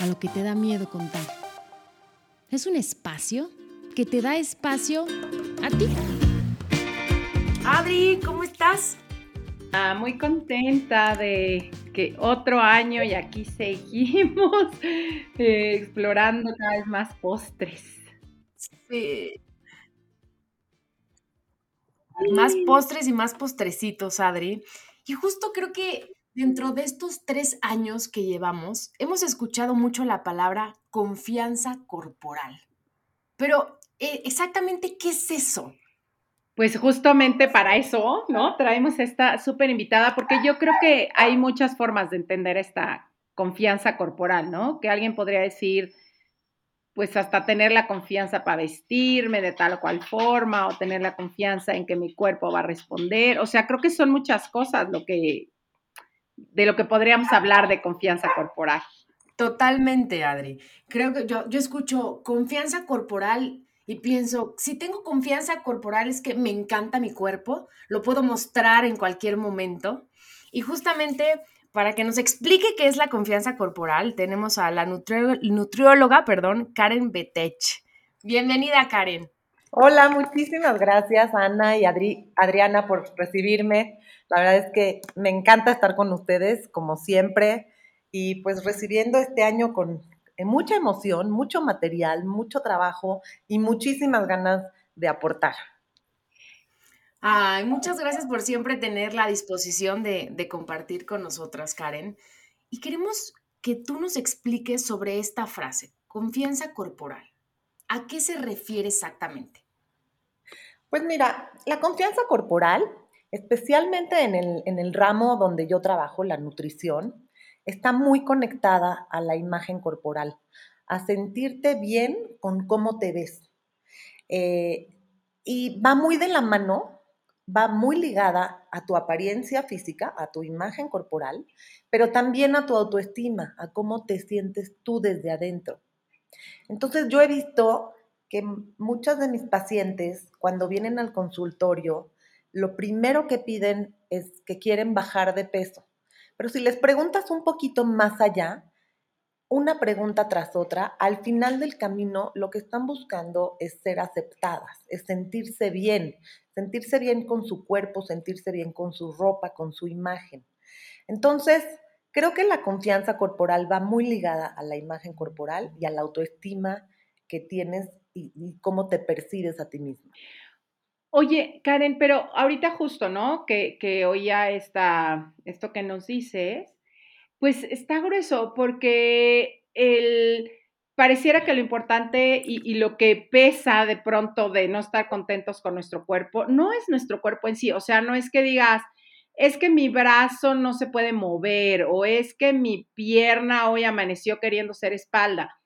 a lo que te da miedo contar. Es un espacio que te da espacio a ti. Adri, ¿cómo estás? Ah, muy contenta de que otro año y aquí seguimos eh, explorando cada vez más postres. Sí. Más postres y más postrecitos, Adri. Y justo creo que dentro de estos tres años que llevamos, hemos escuchado mucho la palabra confianza corporal. Pero, eh, exactamente, ¿qué es eso? Pues justamente para eso, ¿no? Traemos esta súper invitada, porque yo creo que hay muchas formas de entender esta confianza corporal, ¿no? Que alguien podría decir, pues hasta tener la confianza para vestirme de tal o cual forma, o tener la confianza en que mi cuerpo va a responder. O sea, creo que son muchas cosas lo que, de lo que podríamos hablar de confianza corporal. Totalmente, Adri. Creo que yo, yo escucho confianza corporal y pienso, si tengo confianza corporal es que me encanta mi cuerpo, lo puedo mostrar en cualquier momento. Y justamente para que nos explique qué es la confianza corporal, tenemos a la nutrióloga, perdón, Karen Betech. Bienvenida, Karen. Hola, muchísimas gracias, Ana y Adriana, por recibirme. La verdad es que me encanta estar con ustedes, como siempre, y pues recibiendo este año con mucha emoción, mucho material, mucho trabajo y muchísimas ganas de aportar. Ay, muchas gracias por siempre tener la disposición de, de, compartir con nosotras, Karen. Y queremos que tú nos expliques sobre esta frase, confianza corporal. ¿A qué se refiere exactamente? Pues mira, la confianza corporal, especialmente en el, en el ramo donde yo trabajo, la nutrición, está muy conectada a la imagen corporal, a sentirte bien con cómo te ves. Eh, y va muy de la mano, va muy ligada a tu apariencia física, a tu imagen corporal, pero también a tu autoestima, a cómo te sientes tú desde adentro. Entonces yo he visto que muchas de mis pacientes, cuando vienen al consultorio, lo primero que piden es que quieren bajar de peso. Pero si les preguntas un poquito más allá, una pregunta tras otra, al final del camino lo que están buscando es ser aceptadas, es sentirse bien, sentirse bien con su cuerpo, sentirse bien con su ropa, con su imagen. Entonces, creo que la confianza corporal va muy ligada a la imagen corporal y a la autoestima que tienes y, cómo te percibes a ti misma. Oye, Karen, pero ahorita justo, ¿no? Que, que oía esta, esto que nos dices, pues está grueso porque el, pareciera que lo importante y, y, lo que pesa de pronto de no estar contentos con nuestro cuerpo, no es nuestro cuerpo en sí, o sea, no es que digas, es que mi brazo no se puede mover o es que mi pierna hoy amaneció queriendo ser espalda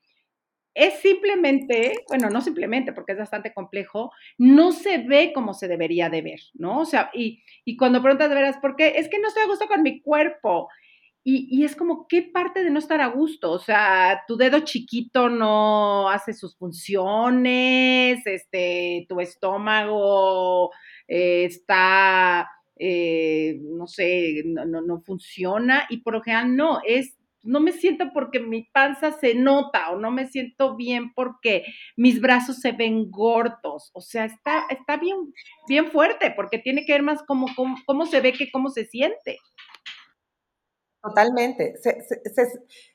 es simplemente, bueno, no simplemente, porque es bastante complejo, no se ve como se debería de ver, ¿no? O sea, y, cuando preguntas de veras, ¿por qué? Es que no estoy a gusto con mi cuerpo. Y, y, es como, ¿qué parte de no estar a gusto? O sea, tu dedo chiquito no hace sus funciones, este, tu estómago eh, está, eh, no sé, no, no, no funciona. Y por lo general no, es no me siento porque mi panza se nota o no me siento bien porque mis brazos se ven gordos. O sea, está, está bien, bien fuerte porque tiene que ver más cómo, cómo, se ve que cómo se siente. Totalmente. Se,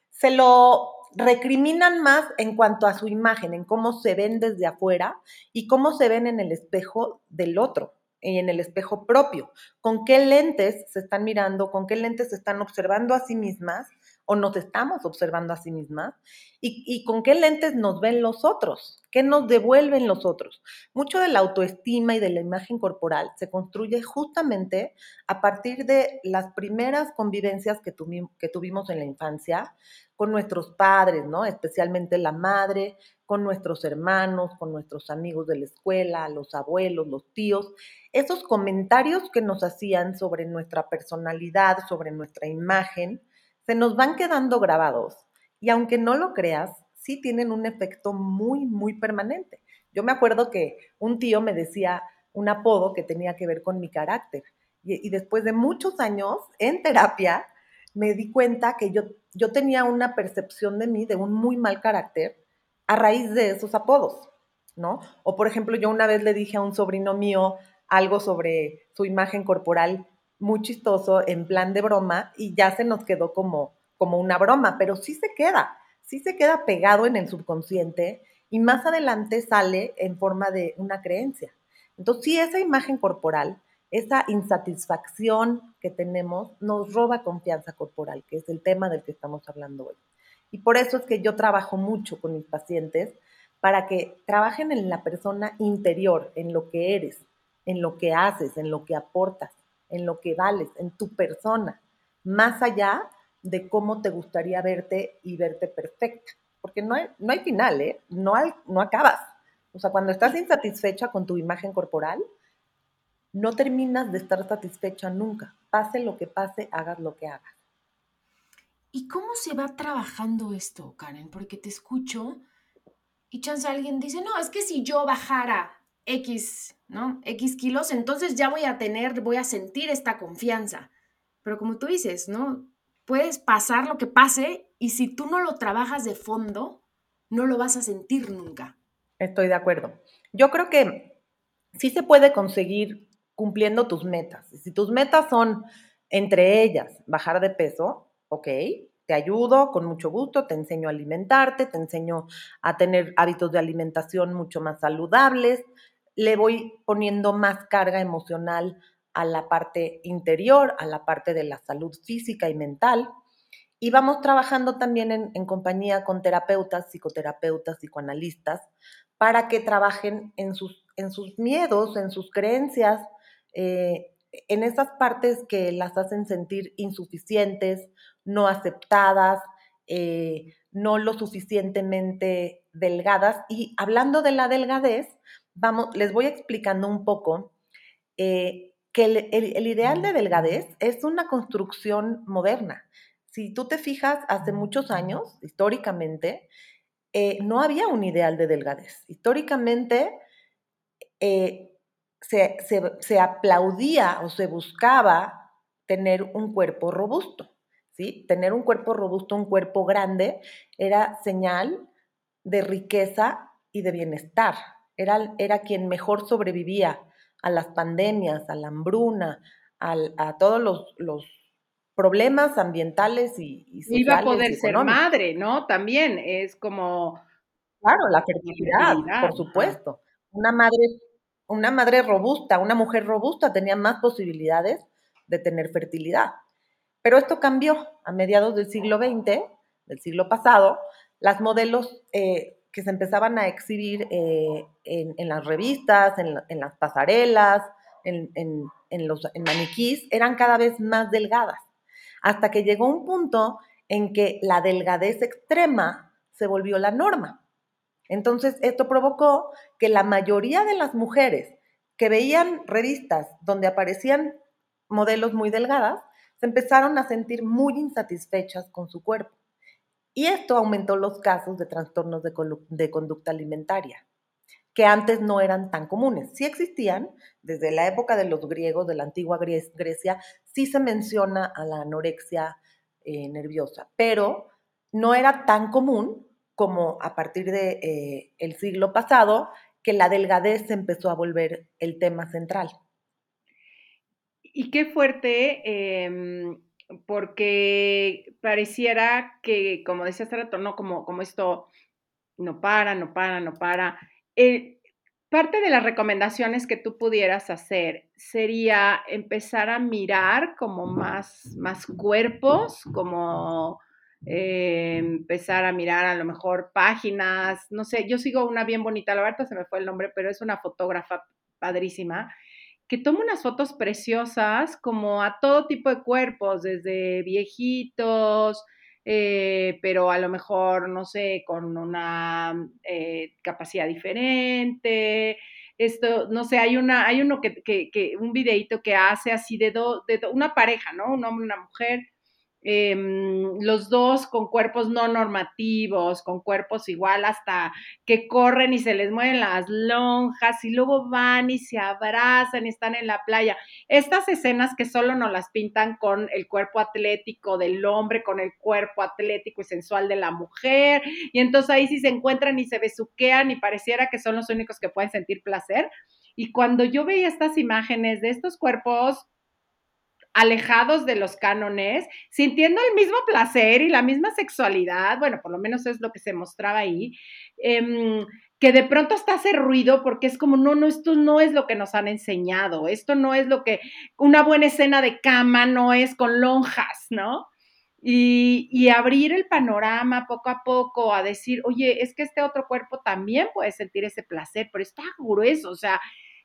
se, lo recriminan más en cuanto a su imagen, en cómo se ven desde afuera y cómo se ven en el espejo del otro y en el espejo propio. ¿Con qué lentes se están mirando? ¿Con qué lentes se están observando a sí mismas? O nos estamos observando a sí mismas y, con qué lentes nos ven los otros, qué nos devuelven los otros. Mucho de la autoestima y de la imagen corporal se construye justamente a partir de las primeras convivencias que, que tuvimos en la infancia con nuestros padres, ¿no? Especialmente la madre, con nuestros hermanos, con nuestros amigos de la escuela, los abuelos, los tíos, esos comentarios que nos hacían sobre nuestra personalidad, sobre nuestra imagen, se nos van quedando grabados y aunque no lo creas, sí tienen un efecto muy, muy permanente. Yo me acuerdo que un tío me decía un apodo que tenía que ver con mi carácter y, después de muchos años en terapia me di cuenta que yo, yo tenía una percepción de mí de un muy mal carácter a raíz de esos apodos, ¿no? O por ejemplo, yo una vez le dije a un sobrino mío algo sobre su imagen corporal muy chistoso en plan de broma y ya se nos quedó como, como una broma, pero sí se queda, sí se queda pegado en el subconsciente y más adelante sale en forma de una creencia. Entonces, sí, esa imagen corporal, esa insatisfacción que tenemos, nos roba confianza corporal, que es el tema del que estamos hablando hoy. Y por eso es que yo trabajo mucho con mis pacientes para que trabajen en la persona interior, en lo que eres, en lo que haces, en lo que aportas en lo que vales, en tu persona, más allá de cómo te gustaría verte y verte perfecta. Porque no hay, no hay final, ¿eh? No, no acabas. O sea, cuando estás insatisfecha con tu imagen corporal, no terminas de estar satisfecha nunca. Pase lo que pase, hagas lo que hagas. ¿Y cómo se va trabajando esto, Karen? Porque te escucho y chance alguien dice, no, es que si yo bajara X, ¿no? X kilos, entonces ya voy a tener, voy a sentir esta confianza. Pero como tú dices, ¿no? Puedes pasar lo que pase y si tú no lo trabajas de fondo, no lo vas a sentir nunca. Estoy de acuerdo. Yo creo que sí se puede conseguir cumpliendo tus metas. Si tus metas son, entre ellas, bajar de peso, ok, te ayudo con mucho gusto, te enseño a alimentarte, te enseño a tener hábitos de alimentación mucho más saludables, le voy poniendo más carga emocional a la parte interior, a la parte de la salud física y mental. Y vamos trabajando también en, compañía con terapeutas, psicoterapeutas, psicoanalistas, para que trabajen en sus, en sus miedos, en sus creencias, eh, en esas partes que las hacen sentir insuficientes, no aceptadas, eh, no lo suficientemente delgadas. Y hablando de la delgadez, vamos, les voy explicando un poco eh, que el, ideal de delgadez es una construcción moderna. Si tú te fijas, hace muchos años, históricamente, eh, no había un ideal de delgadez. Históricamente eh, se, se, aplaudía o se buscaba tener un cuerpo robusto. ¿sí? Tener un cuerpo robusto, un cuerpo grande, era señal de riqueza y de bienestar era, quien mejor sobrevivía a las pandemias, a la hambruna, a todos los, problemas ambientales y, y sociales. Iba a poder ser madre, ¿no? También es como... Claro, la fertilidad, por supuesto. Una madre, una madre robusta, una mujer robusta tenía más posibilidades de tener fertilidad. Pero esto cambió a mediados del siglo XX, del siglo pasado. Las modelos eh, que se empezaban a exhibir eh, en, las revistas, en, las pasarelas, en, los maniquís, eran cada vez más delgadas, hasta que llegó un punto en que la delgadez extrema se volvió la norma. Entonces, esto provocó que la mayoría de las mujeres que veían revistas donde aparecían modelos muy delgadas, se empezaron a sentir muy insatisfechas con su cuerpo y esto aumentó los casos de trastornos de, conducta alimentaria, que antes no eran tan comunes. Sí existían, desde la época de los griegos, de la antigua Grecia, sí se menciona a la anorexia eh, nerviosa, pero no era tan común como a partir del de, eh, siglo pasado, que la delgadez empezó a volver el tema central. Y qué fuerte em, porque pareciera que, como decía hace no, como, como esto no para, no para, no para. Eh, parte de las recomendaciones que tú pudieras hacer sería empezar a mirar como más, más cuerpos, como eh, empezar a mirar a lo mejor páginas, no sé, yo sigo una bien bonita, la verdad se me fue el nombre, pero es una fotógrafa padrísima, que toma unas fotos preciosas como a todo tipo de cuerpos, desde viejitos, eh, pero a lo mejor, no sé, con una eh, capacidad diferente. Esto, no sé, hay una, hay uno que, que, un videito que hace así de, de una pareja, ¿no? Un hombre una mujer, Em, los dos con cuerpos no normativos, con cuerpos igual hasta que corren y se les mueven las lonjas y luego van y se abrazan y están en la playa. Estas escenas que solo nos las pintan con el cuerpo atlético del hombre, con el cuerpo atlético y sensual de la mujer, y entonces ahí sí se encuentran y se besuquean y pareciera que son los únicos que pueden sentir placer. Y cuando yo veía estas imágenes de estos cuerpos alejados de los cánones, sintiendo el mismo placer y la misma sexualidad, bueno, por lo menos es lo que se mostraba ahí, em, que de pronto hasta hace ruido porque es como, no, no, esto no es lo que nos han enseñado, esto no es lo que, una buena escena de cama no es con lonjas, ¿no? Y, y, abrir el panorama poco a poco a decir, oye, es que este otro cuerpo también puede sentir ese placer, pero está grueso, o sea,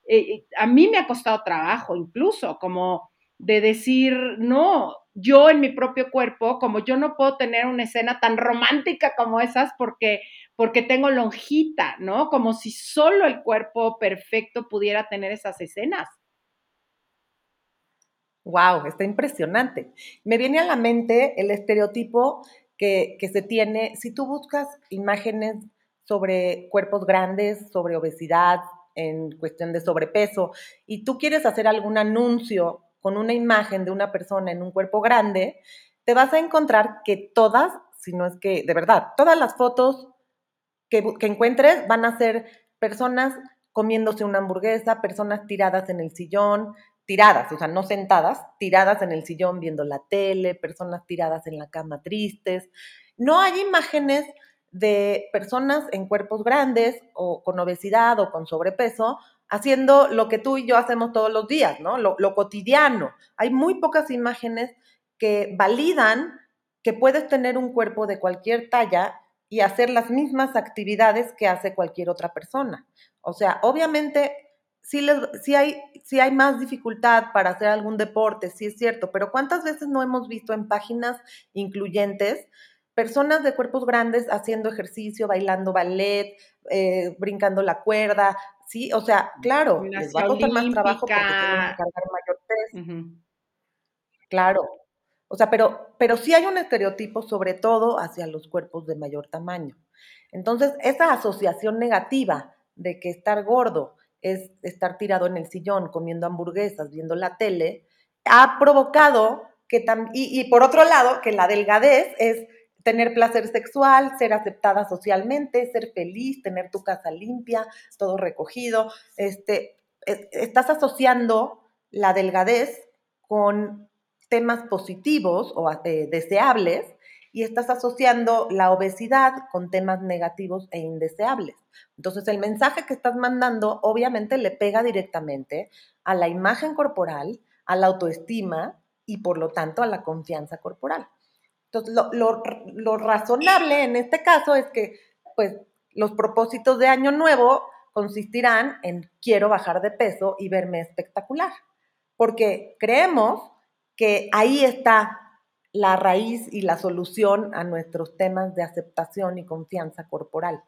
eh, eh, a mí me ha costado trabajo incluso, como de decir, no, yo en mi propio cuerpo, como yo no puedo tener una escena tan romántica como esas porque, porque tengo lonjita, ¿no? Como si solo el cuerpo perfecto pudiera tener esas escenas. Wow, está impresionante. Me viene a la mente el estereotipo que, que se tiene, si tú buscas imágenes sobre cuerpos grandes, sobre obesidad, en cuestión de sobrepeso, y tú quieres hacer algún anuncio con una imagen de una persona en un cuerpo grande, te vas a encontrar que todas, si no es que de verdad, todas las fotos que, encuentres van a ser personas comiéndose una hamburguesa, personas tiradas en el sillón, tiradas, o sea, no sentadas, tiradas en el sillón viendo la tele, personas tiradas en la cama tristes. No hay imágenes de personas en cuerpos grandes o con obesidad o con sobrepeso haciendo lo que tú y yo hacemos todos los días, ¿no? Lo, cotidiano. Hay muy pocas imágenes que validan que puedes tener un cuerpo de cualquier talla y hacer las mismas actividades que hace cualquier otra persona. O sea, obviamente sí, les, hay, hay más dificultad para hacer algún deporte, sí es cierto, pero ¿cuántas veces no hemos visto en páginas incluyentes personas de cuerpos grandes haciendo ejercicio, bailando ballet, eh, brincando la cuerda, ¿sí? O sea, claro, les va a costar más trabajo porque tienen que cargar mayor peso. Claro. O sea, pero, pero sí hay un estereotipo, sobre todo hacia los cuerpos de mayor tamaño. Entonces, esa asociación negativa de que estar gordo es estar tirado en el sillón comiendo hamburguesas, viendo la tele, ha provocado que también, y por otro lado, que la delgadez es tener placer sexual, ser aceptada socialmente, ser feliz, tener tu casa limpia, todo recogido. Este, estás asociando la delgadez con temas positivos o eh, deseables y estás asociando la obesidad con temas negativos e indeseables. Entonces el mensaje que estás mandando obviamente le pega directamente a la imagen corporal, a la autoestima y por lo tanto a la confianza corporal. Entonces, lo, razonable en este caso es que, pues, los propósitos de Año Nuevo consistirán en quiero bajar de peso y verme espectacular, porque creemos que ahí está la raíz y la solución a nuestros temas de aceptación y confianza corporal.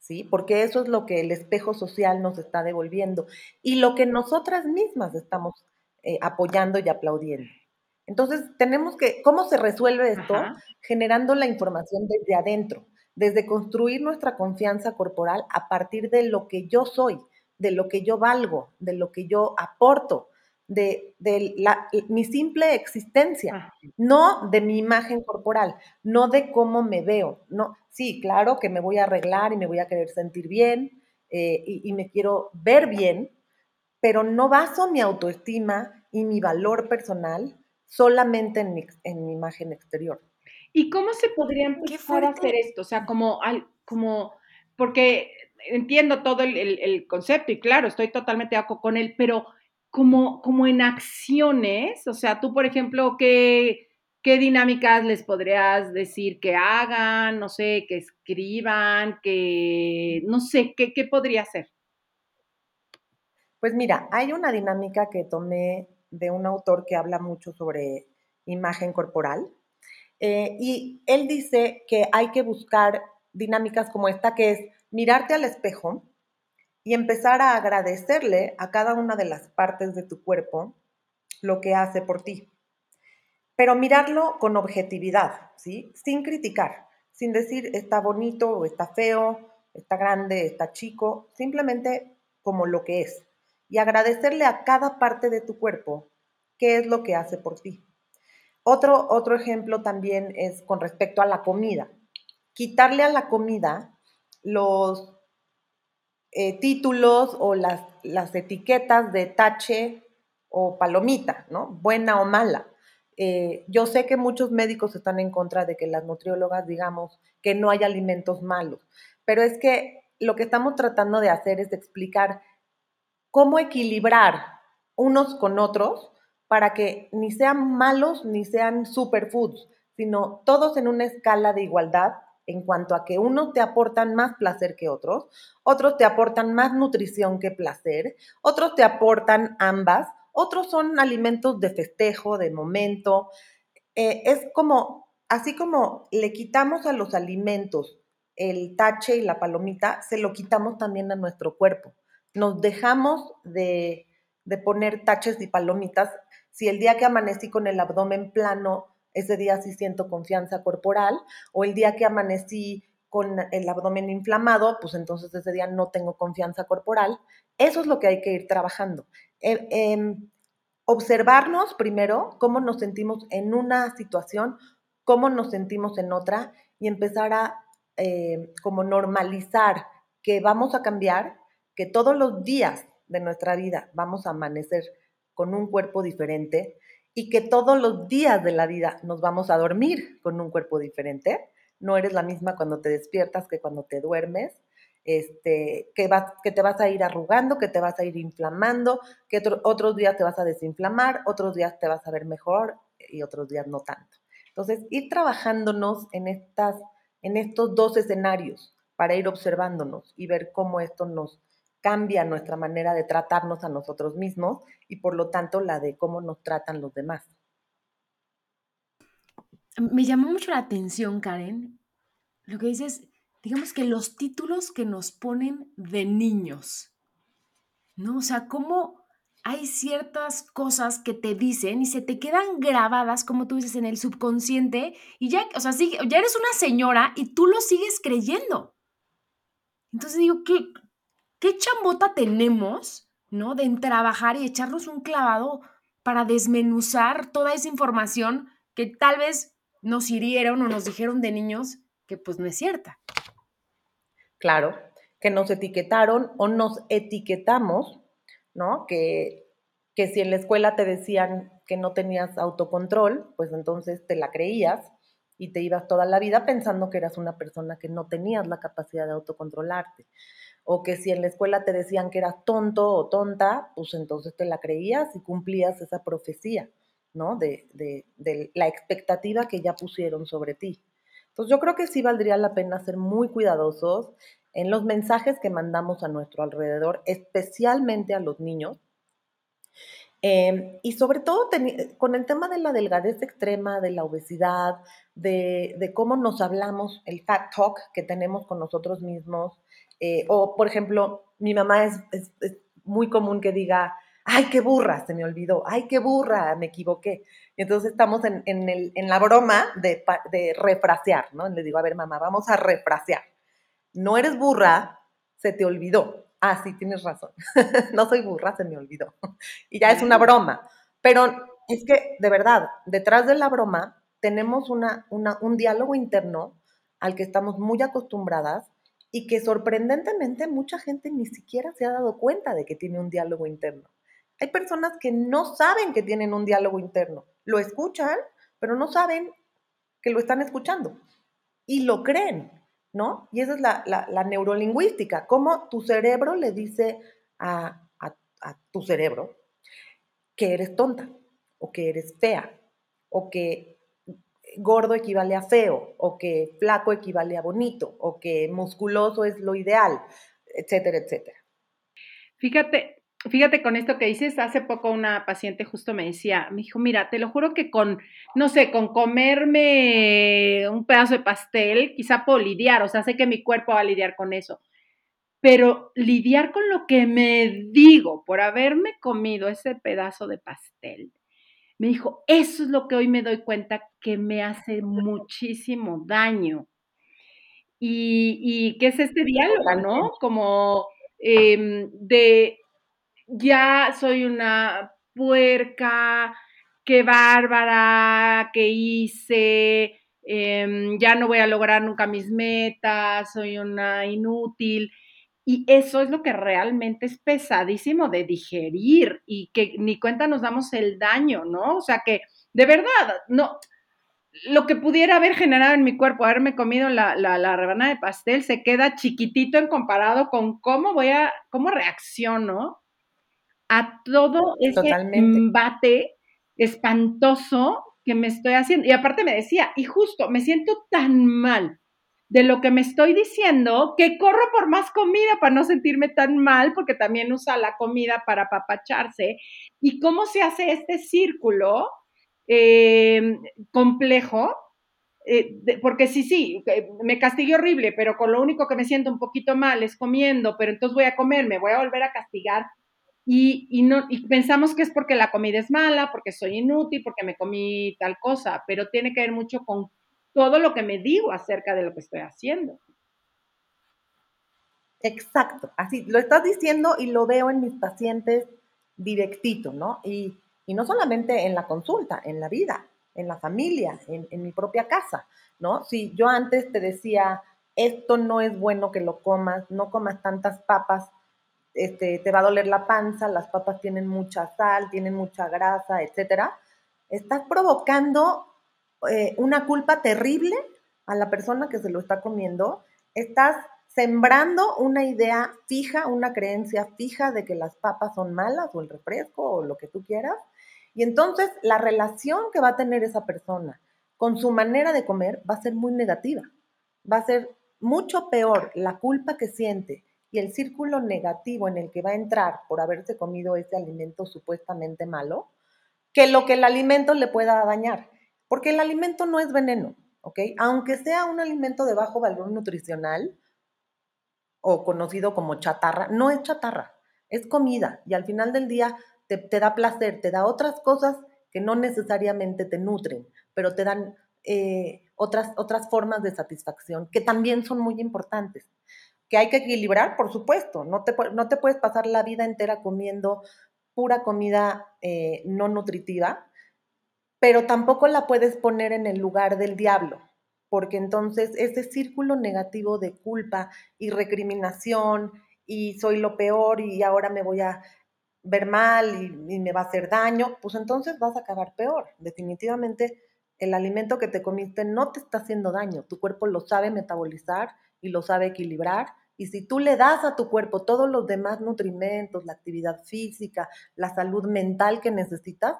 ¿Sí? Porque eso es lo que el espejo social nos está devolviendo y lo que nosotras mismas estamos eh, apoyando y aplaudiendo. Entonces, tenemos que, ¿cómo se resuelve esto? Generando la información desde adentro, desde construir nuestra confianza corporal a partir de lo que yo soy, de lo que yo valgo, de lo que yo aporto, de, mi simple existencia, no de mi imagen corporal, no de cómo me veo. No, sí, claro que me voy a arreglar y me voy a querer sentir bien eh, y me quiero ver bien, pero no baso mi autoestima y mi valor personal solamente en mi, en mi imagen exterior. ¿Y cómo se podría empezar a hacer esto? O sea, como, como porque entiendo todo el, concepto y claro, estoy totalmente de acuerdo con él, pero como, como en acciones, o sea, tú, por ejemplo, ¿qué, ¿qué dinámicas les podrías decir que hagan? No sé, que escriban, que, no sé, ¿qué, qué podría ser? Pues mira, hay una dinámica que tomé de un autor que habla mucho sobre imagen corporal. Eh, y él dice que hay que buscar dinámicas como esta, que es mirarte al espejo y empezar a agradecerle a cada una de las partes de tu cuerpo lo que hace por ti. Pero mirarlo con objetividad, ¿sí? Sin criticar, sin decir está bonito o está feo, está grande, está chico, simplemente como lo que es. Y agradecerle a cada parte de tu cuerpo qué es lo que hace por ti. Otro, otro ejemplo también es con respecto a la comida. Quitarle a la comida los eh, títulos o las, las, etiquetas de tache o palomita, ¿no? Buena o mala. Eh, yo sé que muchos médicos están en contra de que las nutriólogas digamos que no hay alimentos malos, pero es que lo que estamos tratando de hacer es explicar cómo equilibrar unos con otros para que ni sean malos ni sean superfoods, sino todos en una escala de igualdad en cuanto a que unos te aportan más placer que otros, otros te aportan más nutrición que placer, otros te aportan ambas, otros son alimentos de festejo, de momento. Eh, es como, así como le quitamos a los alimentos el tache y la palomita, se lo quitamos también a nuestro cuerpo. Nos dejamos de, de poner taches y palomitas. Si el día que amanecí con el abdomen plano ese día sí siento confianza corporal, o el día que amanecí con el abdomen inflamado, pues entonces ese día no tengo confianza corporal. Eso es lo que hay que ir trabajando. Eh, em, observarnos primero cómo nos sentimos en una situación, cómo nos sentimos en otra y empezar a eh, como normalizar que vamos a cambiar, que todos los días de nuestra vida vamos a amanecer con un cuerpo diferente, y que todos los días de la vida nos vamos a dormir con un cuerpo diferente. No eres la misma cuando te despiertas que cuando te duermes. Este, que, vas, que te vas a ir arrugando, que te vas a ir inflamando, que otros días te vas a desinflamar, otros días te vas a ver mejor y otros días no tanto. Entonces, ir trabajándonos en, estas, en estos dos escenarios para ir observándonos y ver cómo esto nos, cambia nuestra manera de tratarnos a nosotros mismos y por lo tanto la de cómo nos tratan los demás. Me llamó mucho la atención, Karen, lo que dices, digamos que los títulos que nos ponen de niños, ¿no? O sea, cómo hay ciertas cosas que te dicen y se te quedan grabadas, como tú dices, en el subconsciente y ya, o sea, ya eres una señora y tú lo sigues creyendo. Entonces digo, ¿qué, ¿Qué chambota tenemos, ¿no? De trabajar y echarnos un clavado para desmenuzar toda esa información que tal vez nos hirieron o nos dijeron de niños que pues no es cierta. Claro, que nos etiquetaron o nos etiquetamos, ¿no? Que, que si en la escuela te decían que no tenías autocontrol, pues entonces te la creías y te ibas toda la vida pensando que eras una persona que no tenías la capacidad de autocontrolarte o que si en la escuela te decían que eras tonto o tonta, pues entonces te la creías y cumplías esa profecía, ¿no? De, de, la expectativa que ya pusieron sobre ti. Entonces yo creo que sí valdría la pena ser muy cuidadosos en los mensajes que mandamos a nuestro alrededor, especialmente a los niños. Em, y sobre todo con el tema de la delgadez extrema, de la obesidad, de, de, cómo nos hablamos, el fat talk que tenemos con nosotros mismos, eh, o, por ejemplo, mi mamá es, muy común que diga, ay, qué burra, se me olvidó, ay, qué burra, me equivoqué. Entonces estamos en, en, la broma de, de, refrasear, ¿no? Le digo, a ver, mamá, vamos a refrasear. No eres burra, se te olvidó. Ah, sí, tienes razón. no soy burra, se me olvidó. y ya es una broma. Pero es que, de verdad, detrás de la broma tenemos una, una, un diálogo interno al que estamos muy acostumbradas y que sorprendentemente mucha gente ni siquiera se ha dado cuenta de que tiene un diálogo interno. Hay personas que no saben que tienen un diálogo interno, lo escuchan, pero no saben que lo están escuchando y lo creen, ¿no? Y esa es la, neurolingüística, cómo tu cerebro le dice a, a tu cerebro que eres tonta o que eres fea o que gordo equivale a feo, o que flaco equivale a bonito, o que musculoso es lo ideal, etcétera, etcétera. Fíjate, fíjate con esto que dices, hace poco una paciente justo me decía, me dijo, mira, te lo juro que con, no sé, con comerme un pedazo de pastel, quizá puedo lidiar, o sea, sé que mi cuerpo va a lidiar con eso, pero lidiar con lo que me digo por haberme comido ese pedazo de pastel, me dijo, eso es lo que hoy me doy cuenta que me hace muchísimo daño. Y, y qué es este diálogo, ¿no? Como em, de ya soy una puerca, qué bárbara, qué hice, em, ya no voy a lograr nunca mis metas, soy una inútil. Y eso es lo que realmente es pesadísimo de digerir y que ni cuenta nos damos el daño, ¿no? O sea que, de verdad, no, lo que pudiera haber generado en mi cuerpo, haberme comido la, la, rebanada de pastel, se queda chiquitito en comparado con cómo voy a, cómo reacciono a todo ese embate espantoso que me estoy haciendo. Y aparte me decía, y justo, me siento tan mal de lo que me estoy diciendo que corro por más comida para no sentirme tan mal, porque también usa la comida para apapacharse. ¿Y cómo se hace este círculo eh, complejo? Porque sí, sí, me castigué horrible, pero con lo único que me siento un poquito mal es comiendo, pero entonces voy a comer, me voy a volver a castigar y, y, no, y pensamos que es porque la comida es mala, porque soy inútil, porque me comí tal cosa, pero tiene que ver mucho con todo lo que me digo acerca de lo que estoy haciendo. Exacto, así lo estás diciendo y lo veo en mis pacientes directito, ¿no? Y, y no solamente en la consulta, en la vida, en la familia, en, en mi propia casa, ¿no? Si yo antes te decía, esto no es bueno que lo comas, no comas tantas papas, este, te va a doler la panza, las papas tienen mucha sal, tienen mucha grasa, etcétera, estás provocando eh, una culpa terrible a la persona que se lo está comiendo, estás sembrando una idea fija, una creencia fija de que las papas son malas o el refresco o lo que tú quieras. Y entonces la relación que va a tener esa persona con su manera de comer va a ser muy negativa. Va a ser mucho peor la culpa que siente y el círculo negativo en el que va a entrar por haberse comido ese alimento supuestamente malo, que lo que el alimento le pueda dañar. Porque el alimento no es veneno, ¿ok? Aunque sea un alimento de bajo valor nutricional o conocido como chatarra, no es chatarra, es comida y al final del día te, da placer, te da otras cosas que no necesariamente te nutren, pero te dan eh, otras, otras formas de satisfacción que también son muy importantes. Que hay que equilibrar, por supuesto, no te, no te puedes pasar la vida entera comiendo pura comida eh, no nutritiva, pero tampoco la puedes poner en el lugar del diablo, porque entonces ese círculo negativo de culpa y recriminación y soy lo peor y ahora me voy a ver mal y, me va a hacer daño, pues entonces vas a acabar peor. Definitivamente el alimento que te comiste no te está haciendo daño, tu cuerpo lo sabe metabolizar y lo sabe equilibrar. Y si tú le das a tu cuerpo todos los demás nutrimentos, la actividad física, la salud mental que necesitas,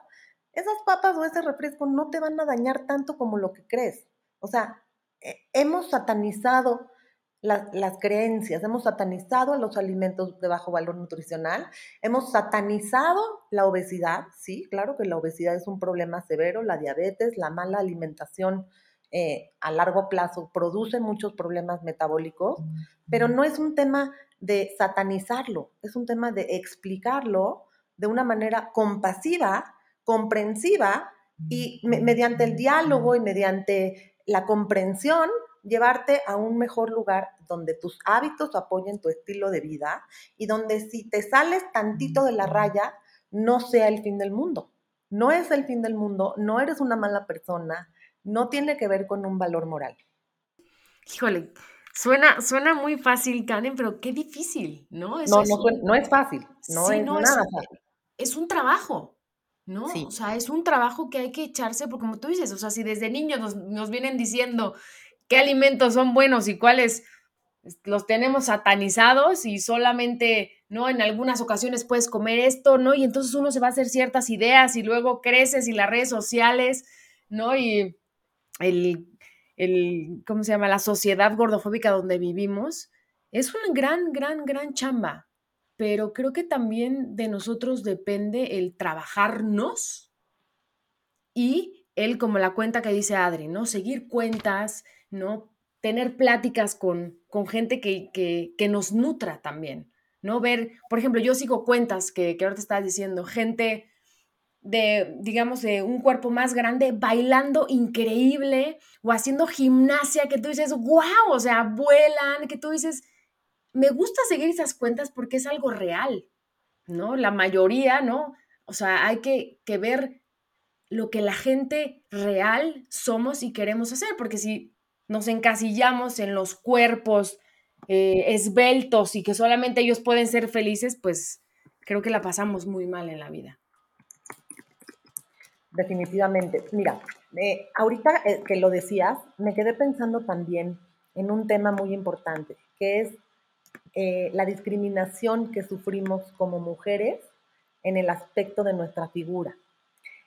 esas papas o ese refresco no te van a dañar tanto como lo que crees. O sea, eh, hemos satanizado las creencias, hemos satanizado los alimentos de bajo valor nutricional, hemos satanizado la obesidad, sí, claro que la obesidad es un problema severo, la diabetes, la mala alimentación eh, a largo plazo produce muchos problemas metabólicos, pero no es un tema de satanizarlo, es un tema de explicarlo de una manera compasiva comprensiva y mediante el diálogo y mediante la comprensión llevarte a un mejor lugar donde tus hábitos apoyen tu estilo de vida y donde si te sales tantito de la raya no sea el fin del mundo. No es el fin del mundo, no eres una mala persona, no tiene que ver con un valor moral. Híjole, suena, suena muy fácil, Karen, pero qué difícil, ¿no? no, no, es fácil, no es nada fácil. Es un trabajo, ¿no? O sea, es un trabajo que hay que echarse, porque como tú dices, o sea, si desde niños nos, vienen diciendo qué alimentos son buenos y cuáles los tenemos satanizados y solamente, ¿no? En algunas ocasiones puedes comer esto, ¿no? Y entonces uno se va a hacer ciertas ideas y luego creces y las redes sociales, ¿no? Y el, el, ¿cómo se llama? La sociedad gordofóbica donde vivimos, es una gran, gran, gran chamba. Pero creo que también de nosotros depende el trabajarnos y el, como la cuenta que dice Adri, ¿no? Seguir cuentas, ¿no? Tener pláticas con, con gente que, que, que nos nutra también, ¿no? Ver, por ejemplo, yo sigo cuentas que, que ahora te estás diciendo, gente de, digamos, de un cuerpo más grande, bailando increíble o haciendo gimnasia que tú dices, wow, o sea, vuelan, que tú dices, me gusta seguir esas cuentas porque es algo real, ¿no? La mayoría, ¿no? O sea, hay que, ver lo que la gente real somos y queremos hacer, porque si nos encasillamos en los cuerpos eh, esbeltos y que solamente ellos pueden ser felices, pues creo que la pasamos muy mal en la vida. Definitivamente. Mira, eh, ahorita eh, que lo decías, me quedé pensando también en un tema muy importante, que es eh, la discriminación que sufrimos como mujeres en el aspecto de nuestra figura.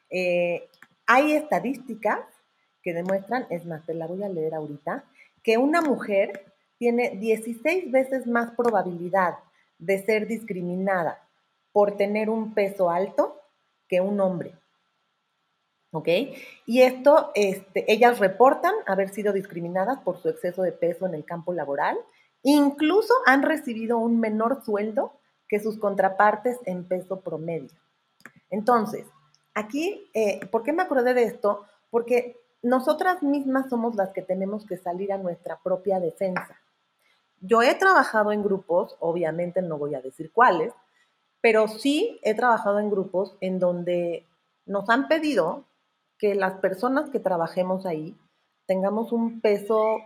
hay estadísticas que demuestran, es más, te la voy a leer ahorita, que una mujer tiene 16 veces más probabilidad de ser discriminada por tener un peso alto que un hombre. ¿ok? Y esto, este, ellas reportan haber sido discriminadas por su exceso de peso en el campo laboral, incluso han recibido un menor sueldo que sus contrapartes en peso promedio. Entonces, aquí, eh, ¿por qué me acordé de esto? Porque nosotras mismas somos las que tenemos que salir a nuestra propia defensa. Yo he trabajado en grupos, obviamente no voy a decir cuáles, pero sí he trabajado en grupos en donde nos han pedido que las personas que trabajemos ahí tengamos un peso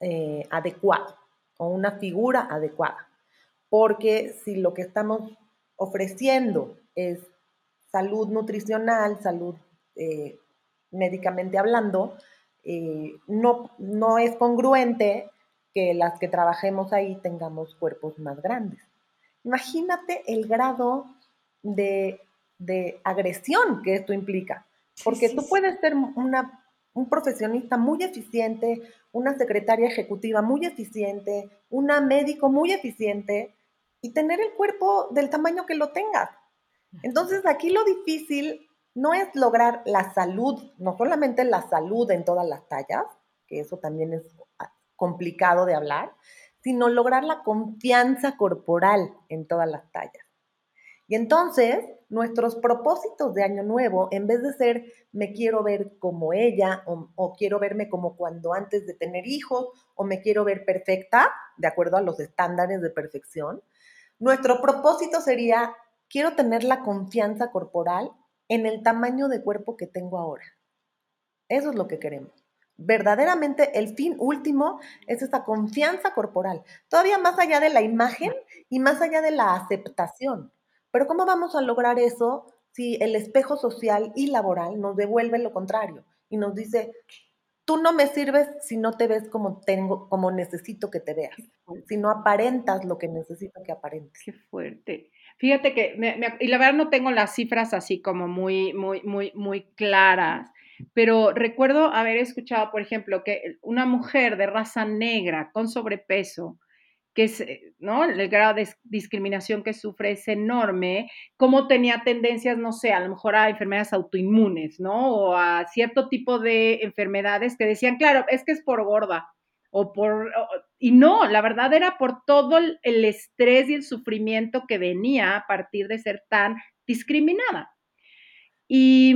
eh, adecuado o una figura adecuada. Porque si lo que estamos ofreciendo es salud nutricional, salud eh, médicamente hablando, eh, no, no es congruente que las que trabajemos ahí tengamos cuerpos más grandes. Imagínate el grado de, de agresión que esto implica. Porque tú puedes ser una, un profesionista muy eficiente, una secretaria ejecutiva muy eficiente, una médico muy eficiente y tener el cuerpo del tamaño que lo tengas. Entonces aquí lo difícil no es lograr la salud, no solamente la salud en todas las tallas, que eso también es ah, complicado de hablar, sino lograr la confianza corporal en todas las tallas. Y entonces, nuestros propósitos de año nuevo, en vez de ser me quiero ver como ella o, quiero verme como cuando antes de tener hijos o me quiero ver perfecta, de acuerdo a los estándares de perfección, nuestro propósito sería quiero tener la confianza corporal en el tamaño de cuerpo que tengo ahora. Eso es lo que queremos. Verdaderamente el fin último es esa confianza corporal, todavía más allá de la imagen y más allá de la aceptación. Pero ¿cómo vamos a lograr eso si el espejo social y laboral nos devuelve lo contrario y nos dice, tú no me sirves si no te ves como tengo, como necesito que te veas, si no aparentas lo que necesito que aparentes. Qué fuerte. Fíjate que, y la verdad no tengo las cifras así como muy, muy, muy, muy claras, pero recuerdo haber escuchado, por ejemplo, que una mujer de raza negra con sobrepeso, que es, eh, ¿no? El grado de discriminación que sufre es enorme, cómo tenía tendencias, no sé, a lo mejor a enfermedades autoinmunes, ¿no? O a cierto tipo de enfermedades que decían, claro, es que es por gorda, o por, y no, la verdad era por todo el, estrés y el sufrimiento que venía a partir de ser tan discriminada. Y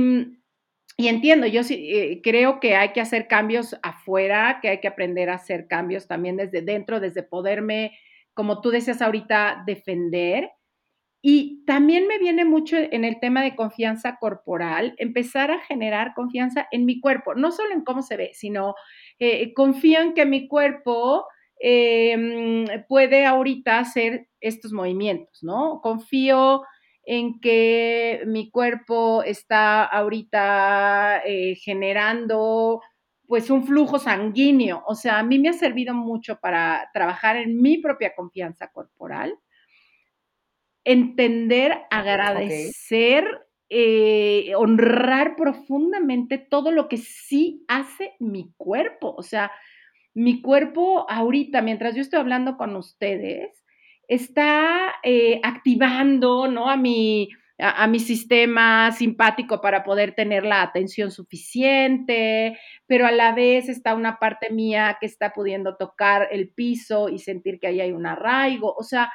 y entiendo, yo sí eh, creo que hay que hacer cambios afuera, que hay que aprender a hacer cambios también desde dentro, desde poderme, como tú decías ahorita, defender. Y también me viene mucho en el tema de confianza corporal, empezar a generar confianza en mi cuerpo, no solo en cómo se ve, sino eh, confío en que mi cuerpo em, puede ahorita hacer estos movimientos, ¿no? Confío en que mi cuerpo está ahorita eh, generando pues un flujo sanguíneo. O sea, a mí me ha servido mucho para trabajar en mi propia confianza corporal, entender, agradecer eh, honrar profundamente todo lo que sí hace mi cuerpo. O sea, mi cuerpo ahorita, mientras yo estoy hablando con ustedes, está eh, activando, ¿no? A mi, a, mi sistema simpático para poder tener la atención suficiente, pero a la vez está una parte mía que está pudiendo tocar el piso y sentir que ahí hay un arraigo. O sea,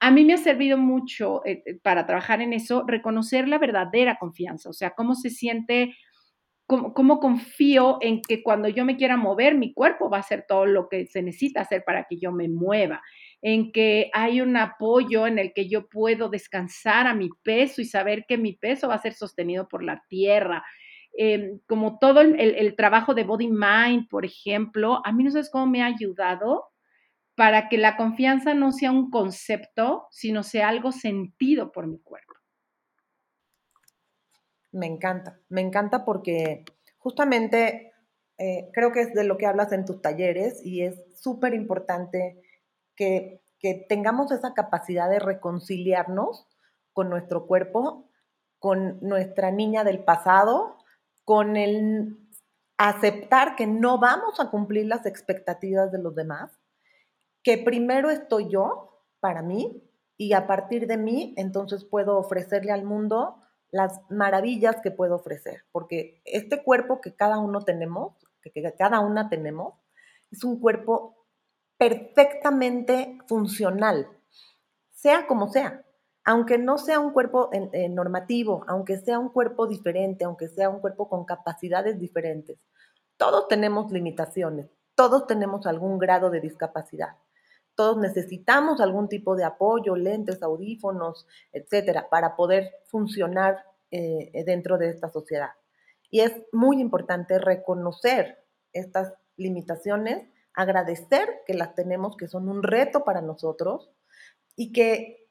a mí me ha servido mucho eh, eh, para trabajar en eso, reconocer la verdadera confianza, o sea, cómo se siente, cómo, cómo, confío en que cuando yo me quiera mover, mi cuerpo va a hacer todo lo que se necesita hacer para que yo me mueva en que hay un apoyo en el que yo puedo descansar a mi peso y saber que mi peso va a ser sostenido por la tierra. Em, como todo el, trabajo de body mind, por ejemplo, a mí no sabes cómo me ha ayudado para que la confianza no sea un concepto, sino sea algo sentido por mi cuerpo. Me encanta, me encanta porque justamente eh, creo que es de lo que hablas en tus talleres y es súper importante que, tengamos esa capacidad de reconciliarnos con nuestro cuerpo, con nuestra niña del pasado, con el aceptar que no vamos a cumplir las expectativas de los demás, que primero estoy yo para mí y a partir de mí entonces puedo ofrecerle al mundo las maravillas que puedo ofrecer, porque este cuerpo que cada uno tenemos, que cada una tenemos, es un cuerpo perfectamente funcional, sea como sea. Aunque no sea un cuerpo normativo, aunque sea un cuerpo diferente, aunque sea un cuerpo con capacidades diferentes, todos tenemos limitaciones, todos tenemos algún grado de discapacidad. Todos necesitamos algún tipo de apoyo, lentes, audífonos, etcétera, para poder funcionar eh, dentro de esta sociedad. Y es muy importante reconocer estas limitaciones agradecer que las tenemos, que son un reto para nosotros y que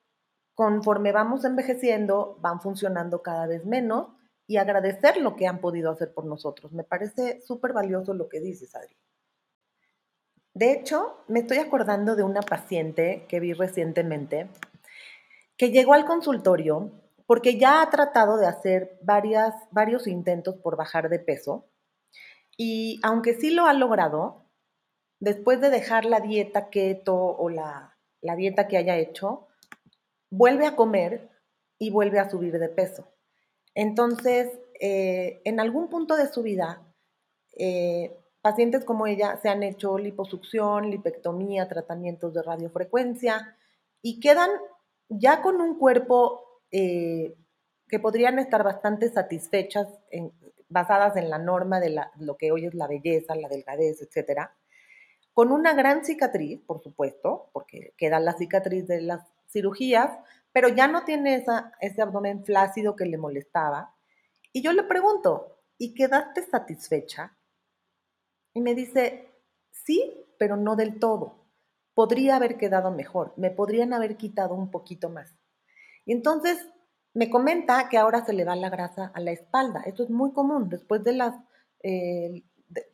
conforme vamos envejeciendo van funcionando cada vez menos y agradecer lo que han podido hacer por nosotros. Me parece súper valioso lo que dices, Adri. De hecho, me estoy acordando de una paciente que vi recientemente que llegó al consultorio porque ya ha tratado de hacer varias, varios intentos por bajar de peso y aunque sí lo ha logrado, después de dejar la dieta keto o la, dieta que haya hecho, vuelve a comer y vuelve a subir de peso. Entonces, eh, en algún punto de su vida, eh, pacientes como ella se han hecho liposucción, lipectomía, tratamientos de radiofrecuencia y quedan ya con un cuerpo eh, que podrían estar bastante satisfechas, basadas en la norma de lo que hoy es la belleza, la delgadez, etcétera con una gran cicatriz, por supuesto, porque queda la cicatriz de las cirugías, pero ya no tiene ese abdomen flácido que le molestaba. Y yo le pregunto, ¿y quedaste satisfecha? Y me dice, sí, pero no del todo. Podría haber quedado mejor, me podrían haber quitado un poquito más. Y entonces me comenta que ahora se le va la grasa a la espalda. Esto es muy común después de las, eh,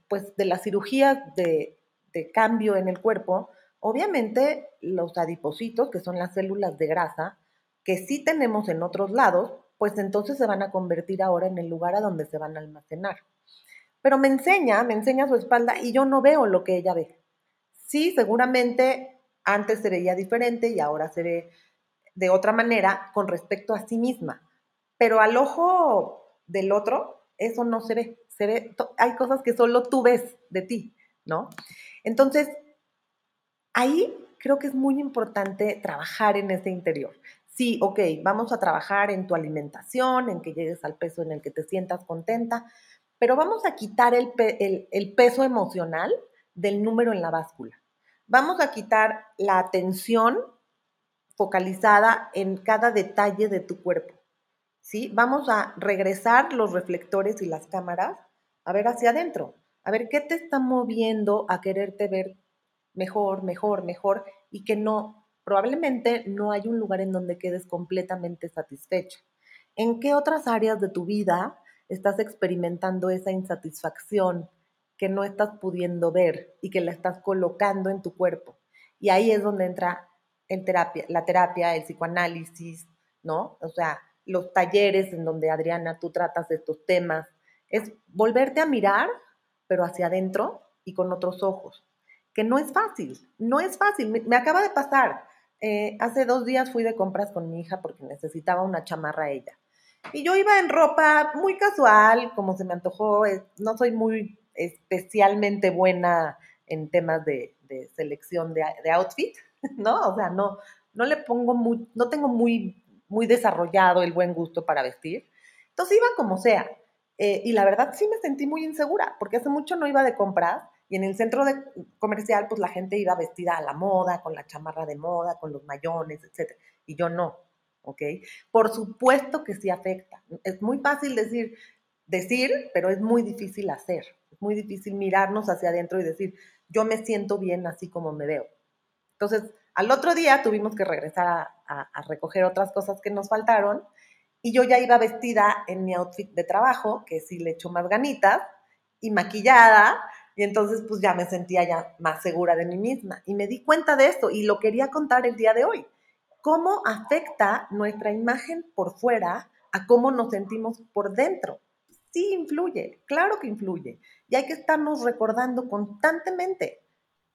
pues de las cirugías de de cambio en el cuerpo, obviamente los adipocitos, que son las células de grasa, que sí tenemos en otros lados, pues entonces se van a convertir ahora en el lugar a donde se van a almacenar. Pero me enseña, me enseña su espalda y yo no veo lo que ella ve. Sí, seguramente antes se veía diferente y ahora se ve de otra manera con respecto a sí misma. Pero al ojo del otro, eso no se ve. Se ve, hay cosas que solo tú ves de ti, ¿no? Entonces, ahí creo que es muy importante trabajar en ese interior. Sí, ok, vamos a trabajar en tu alimentación, en que llegues al peso en el que te sientas contenta, pero vamos a quitar el, peso emocional del número en la báscula. Vamos a quitar la atención focalizada en cada detalle de tu cuerpo. ¿sí? Vamos a regresar los reflectores y las cámaras a ver hacia adentro. A ver, ¿qué te está moviendo a quererte ver mejor, mejor, mejor y que no, probablemente no hay un lugar en donde quedes completamente satisfecha? ¿En qué otras áreas de tu vida estás experimentando esa insatisfacción que no estás pudiendo ver y que la estás colocando en tu cuerpo? Y ahí es donde entra el terapia, la terapia, el psicoanálisis, ¿no? O sea, los talleres en donde Adriana tú tratas de estos temas, es volverte a mirar, pero hacia adentro y con otros ojos, que no es fácil, no es fácil. Me, acaba de pasar, eh, hace dos días fui de compras con mi hija porque necesitaba una chamarra a ella. Y yo iba en ropa muy casual, como se me antojó, no soy muy especialmente buena en temas de, selección de, de, outfit, ¿no? O sea, no, no le pongo muy, no tengo muy, muy desarrollado el buen gusto para vestir. Entonces iba como sea. Eh, y la verdad sí me sentí muy insegura, porque hace mucho no iba de compras y en el centro de, comercial pues la gente iba vestida a la moda, con la chamarra de moda, con los mayones, etc. Y yo no, ¿ok? Por supuesto que sí afecta. Es muy fácil decir, decir, pero es muy difícil hacer. Es muy difícil mirarnos hacia adentro y decir, yo me siento bien así como me veo. Entonces, al otro día tuvimos que regresar a, recoger otras cosas que nos faltaron y yo ya iba vestida en mi outfit de trabajo, que sí le echo más ganitas, y maquillada, y entonces pues ya me sentía ya más segura de mí misma. Y me di cuenta de esto y lo quería contar el día de hoy. ¿Cómo afecta nuestra imagen por fuera a cómo nos sentimos por dentro? Sí influye, claro que influye. Y hay que estarnos recordando constantemente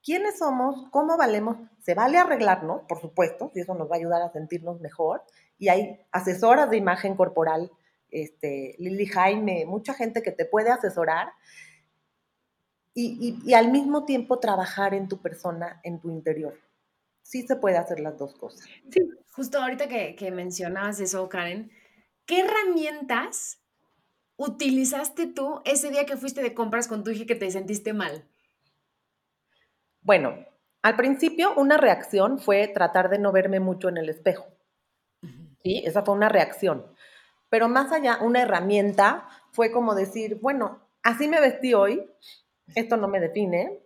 quiénes somos, cómo valemos. Se vale arreglarnos, por supuesto, y eso nos va a ayudar a sentirnos mejor. Y hay asesoras de imagen corporal, este, Lili Jaime, mucha gente que te puede asesorar. Y, al mismo tiempo trabajar en tu persona, en tu interior. Sí se puede hacer las dos cosas. Sí, justo ahorita que, que mencionabas eso, Karen, ¿qué herramientas utilizaste tú ese día que fuiste de compras con tu hija que te sentiste mal? Bueno, al principio una reacción fue tratar de no verme mucho en el espejo. ¿Sí? Esa fue una reacción. Pero más allá, una herramienta fue como decir, bueno, así me vestí hoy, esto no me define.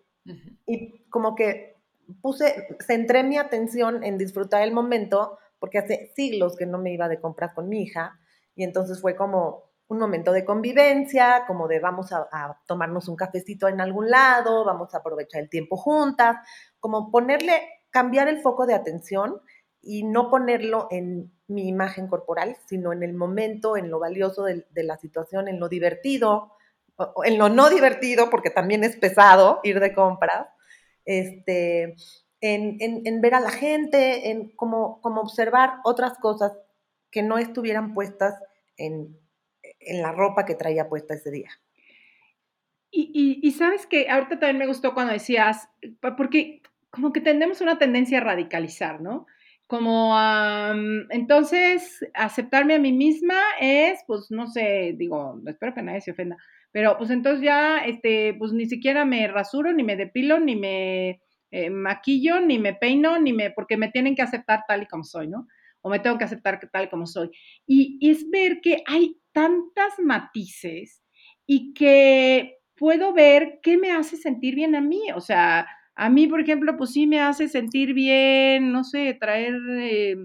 Y como que puse, centré mi atención en disfrutar el momento, porque hace siglos que no me iba de compras con mi hija, y entonces fue como, un momento de convivencia, como de vamos a, tomarnos un cafecito en algún lado, vamos a aprovechar el tiempo juntas, como ponerle, cambiar el foco de atención y no ponerlo en mi imagen corporal, sino en el momento, en lo valioso de, la situación, en lo divertido, en lo no divertido, porque también es pesado ir de compras, este, en, ver a la gente, en como observar otras cosas que no estuvieran puestas en, la ropa que traía puesta ese día. Y, sabes que ahorita también me gustó cuando decías, porque como que tendemos una tendencia a radicalizar, ¿no? Como, entonces, aceptarme a mí misma es, pues, no sé, digo, espero que nadie se ofenda, pero pues entonces ya, este, pues ni siquiera me rasuro, ni me depilo, ni me eh, maquillo, ni me peino, ni me, porque me tienen que aceptar tal y como soy, ¿no? O me tengo que aceptar tal y como soy. Y, y es ver que hay tantas matices y que puedo ver qué me hace sentir bien a mí. O sea, a mí, por ejemplo, pues sí me hace sentir bien, no sé, traer, eh,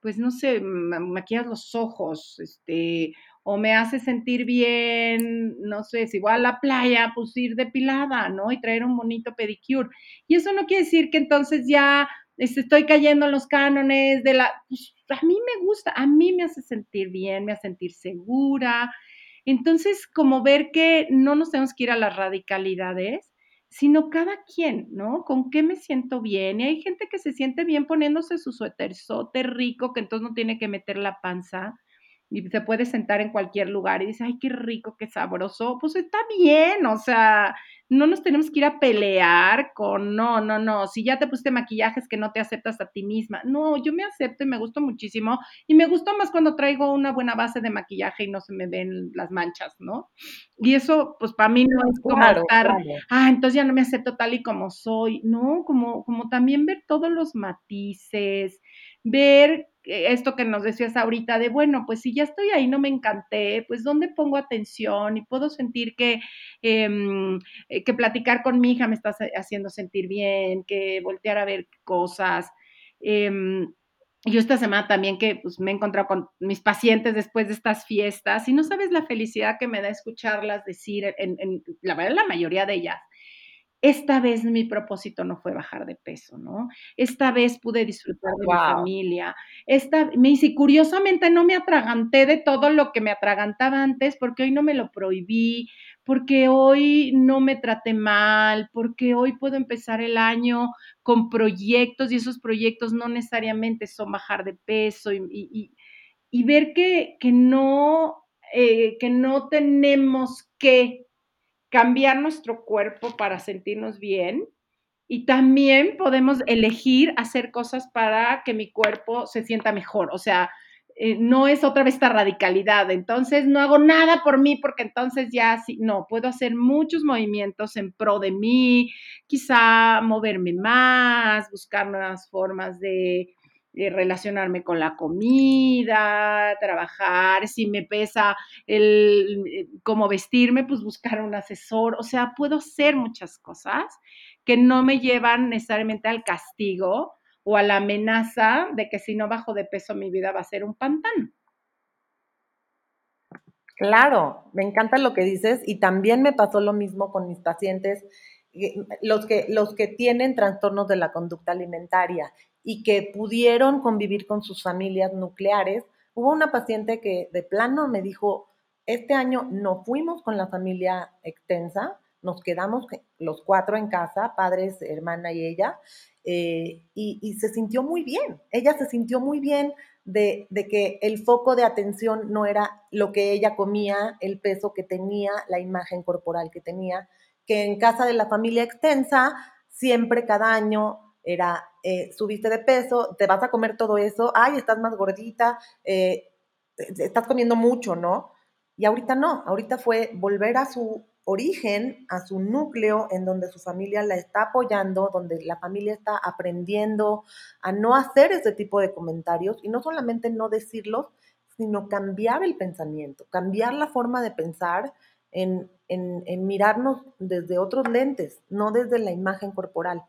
pues no sé, maquillar los ojos, este, o me hace sentir bien, no sé, si voy a la playa, pues ir depilada, ¿no? Y traer un bonito pedicure. Y eso no quiere decir que entonces ya este, estoy cayendo en los cánones de la... Pues, a mí me gusta, a mí me hace sentir bien, me hace sentir segura. Entonces, como ver que no nos tenemos que ir a las radicalidades, sino cada quien, ¿no? ¿Con qué me siento bien? Y hay gente que se siente bien poniéndose su suéterzote rico, que entonces no tiene que meter la panza y se puede sentar en cualquier lugar y dice, ay, qué rico, qué sabroso, pues está bien, o sea, no nos tenemos que ir a pelear con, no, no, no, si ya te pusiste maquillajes que no te aceptas a ti misma, no, yo me acepto y me gusto muchísimo y me gusta más cuando traigo una buena base de maquillaje y no se me ven las manchas, ¿no? Y eso, pues para mí no es como estar, ah, entonces ya no me acepto tal y como soy, no, como, como también ver todos los matices, ver esto que nos decías ahorita de, bueno, pues si ya estoy ahí, no me encanté, pues dónde pongo atención y puedo sentir que, em, eh, que platicar con mi hija me está haciendo sentir bien, que voltear a ver cosas. Em, yo esta semana también que pues, me he encontrado con mis pacientes después de estas fiestas y no sabes la felicidad que me da escucharlas decir, en, la verdad la mayoría de ellas, esta vez mi propósito no fue bajar de peso, ¿no? Esta vez pude disfrutar de mi familia. Esta, me dice, curiosamente no me atraganté de todo lo que me atragantaba antes porque hoy no me lo prohibí, porque hoy no me traté mal, porque hoy puedo empezar el año con proyectos y esos proyectos no necesariamente son bajar de peso y, ver que, no, eh, que no tenemos que cambiar nuestro cuerpo para sentirnos bien y también podemos elegir hacer cosas para que mi cuerpo se sienta mejor. O sea, eh, no es otra vez esta radicalidad. Entonces, no hago nada por mí porque entonces ya sí, no, puedo hacer muchos movimientos en pro de mí, quizá moverme más, buscar nuevas formas de, eh, relacionarme con la comida, trabajar, si me pesa el eh, cómo vestirme, pues buscar un asesor, o sea, puedo hacer muchas cosas que no me llevan necesariamente al castigo o a la amenaza de que si no bajo de peso mi vida va a ser un pantano. Claro, me encanta lo que dices y también me pasó lo mismo con mis pacientes, eh, los que, los que tienen trastornos de la conducta alimentaria y que pudieron convivir con sus familias nucleares. Hubo una paciente que de plano me dijo, este año no fuimos con la familia extensa, nos quedamos los cuatro en casa, padres, hermana y ella, eh, y, se sintió muy bien. Ella se sintió muy bien de, de, que el foco de atención no era lo que ella comía, el peso que tenía, la imagen corporal que tenía, que en casa de la familia extensa, siempre cada año era, eh, subiste de peso, te vas a comer todo eso, ay, estás más gordita, eh, estás comiendo mucho, ¿no? Y ahorita no, ahorita fue volver a su origen, a su núcleo, en donde su familia la está apoyando, donde la familia está aprendiendo a no hacer ese tipo de comentarios y no solamente no decirlos, sino cambiar el pensamiento, cambiar la forma de pensar en, en mirarnos desde otros lentes, no desde la imagen corporal.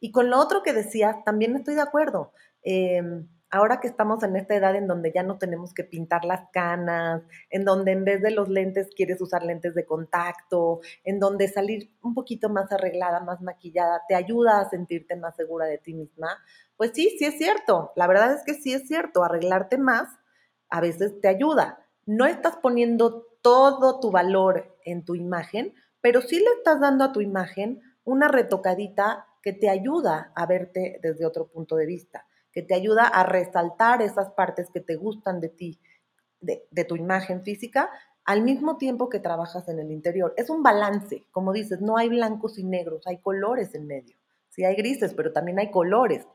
Y con lo otro que decías, también estoy de acuerdo. Em, ahora que estamos en esta edad en donde ya no tenemos que pintar las canas, en donde en vez de los lentes quieres usar lentes de contacto, en donde salir un poquito más arreglada, más maquillada, te ayuda a sentirte más segura de ti misma, pues sí, sí es cierto. La verdad es que sí es cierto, arreglarte más a veces te ayuda. No estás poniendo todo tu valor en tu imagen, pero sí le estás dando a tu imagen una retocadita que te ayuda a verte desde otro punto de vista, que te ayuda a resaltar esas partes que te gustan de ti, de, tu imagen física, al mismo tiempo que trabajas en el interior. Es un balance, como dices, no hay blancos y negros, hay colores en medio. Sí hay grises, pero también hay colores.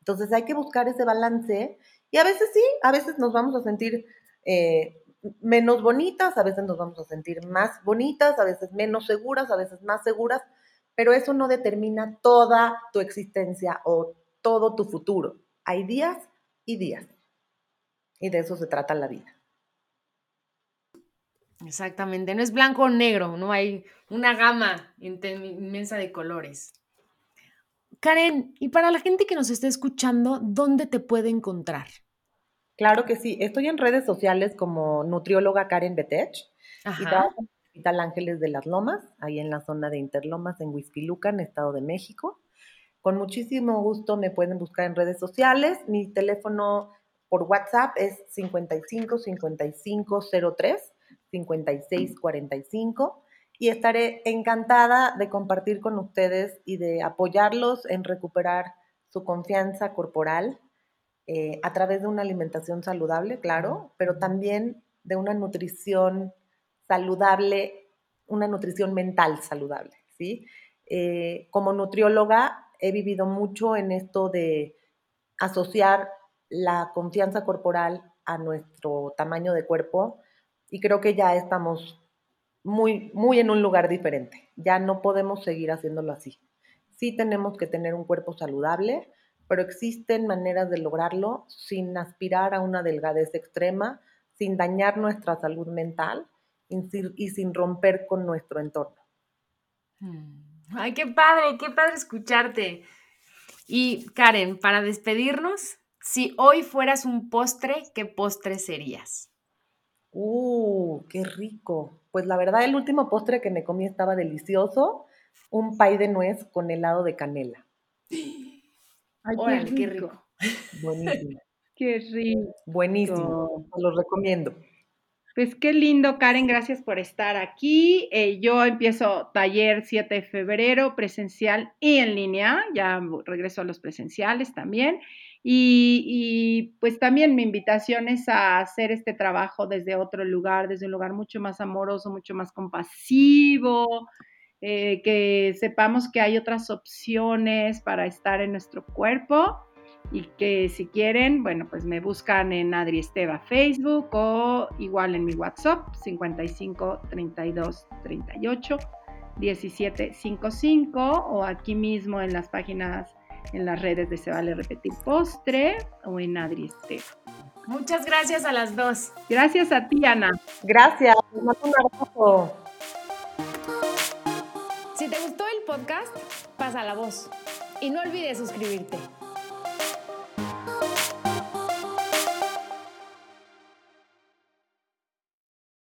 Entonces hay que buscar ese balance y a veces sí, a veces nos vamos a sentir eh, menos bonitas, a veces nos vamos a sentir más bonitas, a veces menos seguras, a veces más seguras, pero eso no determina toda tu existencia o todo tu futuro. Hay días y días. Y de eso se trata la vida. Exactamente, no es blanco o negro, no hay una gama inmensa de colores. Karen, y para la gente que nos está escuchando, ¿dónde te puede encontrar? Claro que sí, estoy en redes sociales como nutrióloga Karen Betech Ajá. Hospital Ángeles de las Lomas, ahí en la zona de Interlomas, en en Estado de México. Con muchísimo gusto me pueden buscar en redes sociales. Mi teléfono por WhatsApp es 55 55 03 56 45 y estaré encantada de compartir con ustedes y de apoyarlos en recuperar su confianza corporal eh, a través de una alimentación saludable, claro, pero también de una nutrición saludable, una nutrición mental saludable, ¿sí? Eh, como nutrióloga he vivido mucho en esto de asociar la confianza corporal a nuestro tamaño de cuerpo y creo que ya estamos muy, muy en un lugar diferente. Ya no podemos seguir haciéndolo así. Sí tenemos que tener un cuerpo saludable, pero existen maneras de lograrlo sin aspirar a una delgadez extrema, sin dañar nuestra salud mental y sin romper con nuestro entorno. Mm. Ay, qué padre, qué padre escucharte. Y Karen, para despedirnos, si hoy fueras un postre, ¿qué postre serías? Uh, qué rico. Pues la verdad, el último postre que me comí estaba delicioso. un pay de nuez con helado de canela. Ay, Órale, qué rico. Buenísimo. Qué rico. Buenísimo. Los recomiendo. Pues qué lindo, Karen, gracias por estar aquí. Eh, yo empiezo taller 7 de febrero, presencial y en línea, ya regreso a los presenciales también. Y, y, pues también mi invitación es a hacer este trabajo desde otro lugar, desde un lugar mucho más amoroso, mucho más compasivo, eh, que sepamos que hay otras opciones para estar en nuestro cuerpo y que si quieren, bueno, pues me buscan en Adri Esteva Facebook o igual en mi WhatsApp 55 32 38 17 55 o aquí mismo en las páginas en las redes de Se Vale Repetir Postre o en Adri Esteva. Muchas gracias a las dos. Gracias a ti, Ana. Gracias. Un abrazo. Si te gustó el podcast, pasa la voz y no olvides suscribirte.